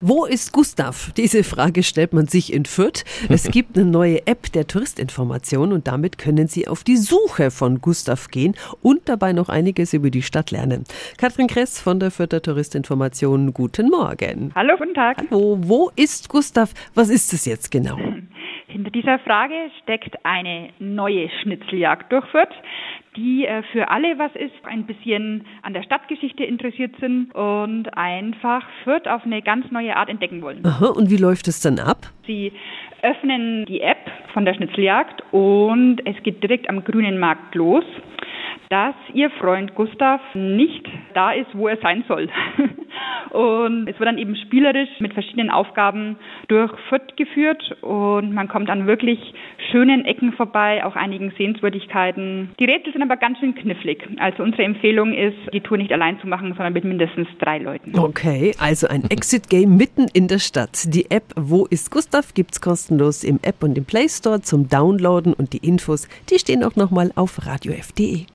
Wo ist Gustav? Diese Frage stellt man sich in Fürth. Es gibt eine neue App der Touristinformation und damit können Sie auf die Suche von Gustav gehen und dabei noch einiges über die Stadt lernen. Katrin Kress von der Fürther Touristinformation, guten Morgen. Hallo, guten Tag. Hallo, wo ist Gustav? Was ist es jetzt genau? Hinter dieser Frage steckt eine neue Schnitzeljagd durch Fürth die äh, für alle was ist, ein bisschen an der Stadtgeschichte interessiert sind und einfach Fürth auf eine ganz neue Art entdecken wollen. Aha, und wie läuft es dann ab? Sie öffnen die App von der Schnitzeljagd und es geht direkt am Grünen Markt los, dass Ihr Freund Gustav nicht da ist, wo er sein soll. Und es wird dann eben spielerisch mit verschiedenen Aufgaben durch Fürth geführt und man kommt an wirklich schönen Ecken vorbei, auch einigen Sehenswürdigkeiten. Die Rätsel sind aber ganz schön knifflig. Also unsere Empfehlung ist, die Tour nicht allein zu machen, sondern mit mindestens drei Leuten. Okay, also ein Exit-Game mitten in der Stadt. Die App Wo ist Gustav gibt es kostenlos im App und im Play Store zum Downloaden und die Infos, die stehen auch nochmal auf radiof.de.